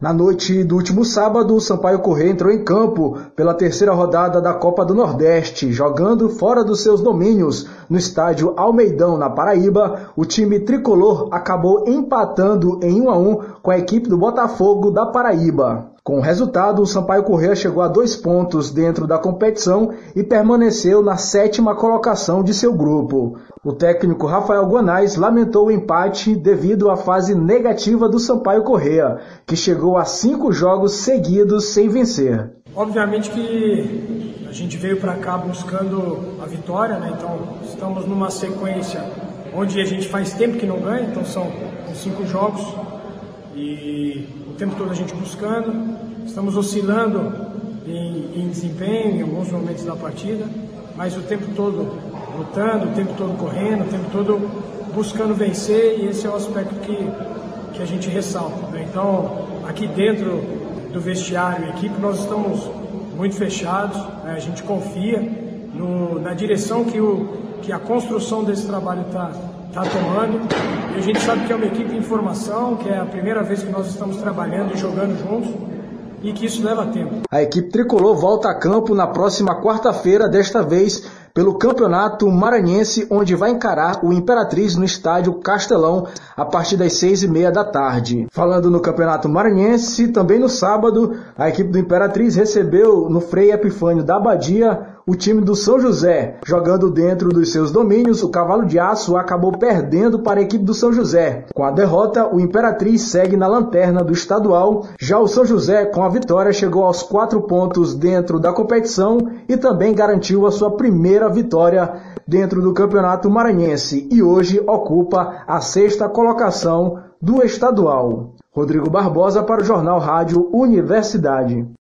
Na noite do último sábado, o Sampaio Corrêa entrou em campo pela terceira rodada da Copa do Nordeste, jogando fora dos seus domínios no estádio Almeidão, na Paraíba. O time tricolor acabou empatando em 1 a 1 com a equipe do Botafogo da Paraíba. Com o resultado, o Sampaio Corrêa chegou a dois pontos dentro da competição e permaneceu na sétima colocação de seu grupo. O técnico Rafael Guanais lamentou o empate devido à fase negativa do Sampaio Corrêa, que chegou a cinco jogos seguidos sem vencer. Obviamente que a gente veio para cá buscando a vitória, né? então estamos numa sequência onde a gente faz tempo que não ganha, então são cinco jogos e o tempo todo a gente buscando, estamos oscilando em, em desempenho em alguns momentos da partida, mas o tempo todo lutando, o tempo todo correndo, o tempo todo buscando vencer e esse é o aspecto que, que a gente ressalta. Né? Então, aqui dentro do vestiário e equipe, nós estamos muito fechados, né? a gente confia na direção que, o, que a construção desse trabalho está está tomando. E a gente sabe que é uma equipe em formação, que é a primeira vez que nós estamos trabalhando e jogando juntos e que isso leva tempo. A equipe tricolor volta a campo na próxima quarta-feira, desta vez pelo Campeonato Maranhense, onde vai encarar o Imperatriz no estádio Castelão a partir das seis e meia da tarde. Falando no Campeonato Maranhense, também no sábado, a equipe do Imperatriz recebeu no Frei Epifânio da Abadia o time do São José, jogando dentro dos seus domínios, o Cavalo de Aço acabou perdendo para a equipe do São José. Com a derrota, o Imperatriz segue na lanterna do estadual. Já o São José, com a vitória, chegou aos quatro pontos dentro da competição e também garantiu a sua primeira vitória dentro do Campeonato Maranhense e hoje ocupa a sexta colocação do estadual. Rodrigo Barbosa para o Jornal Rádio Universidade.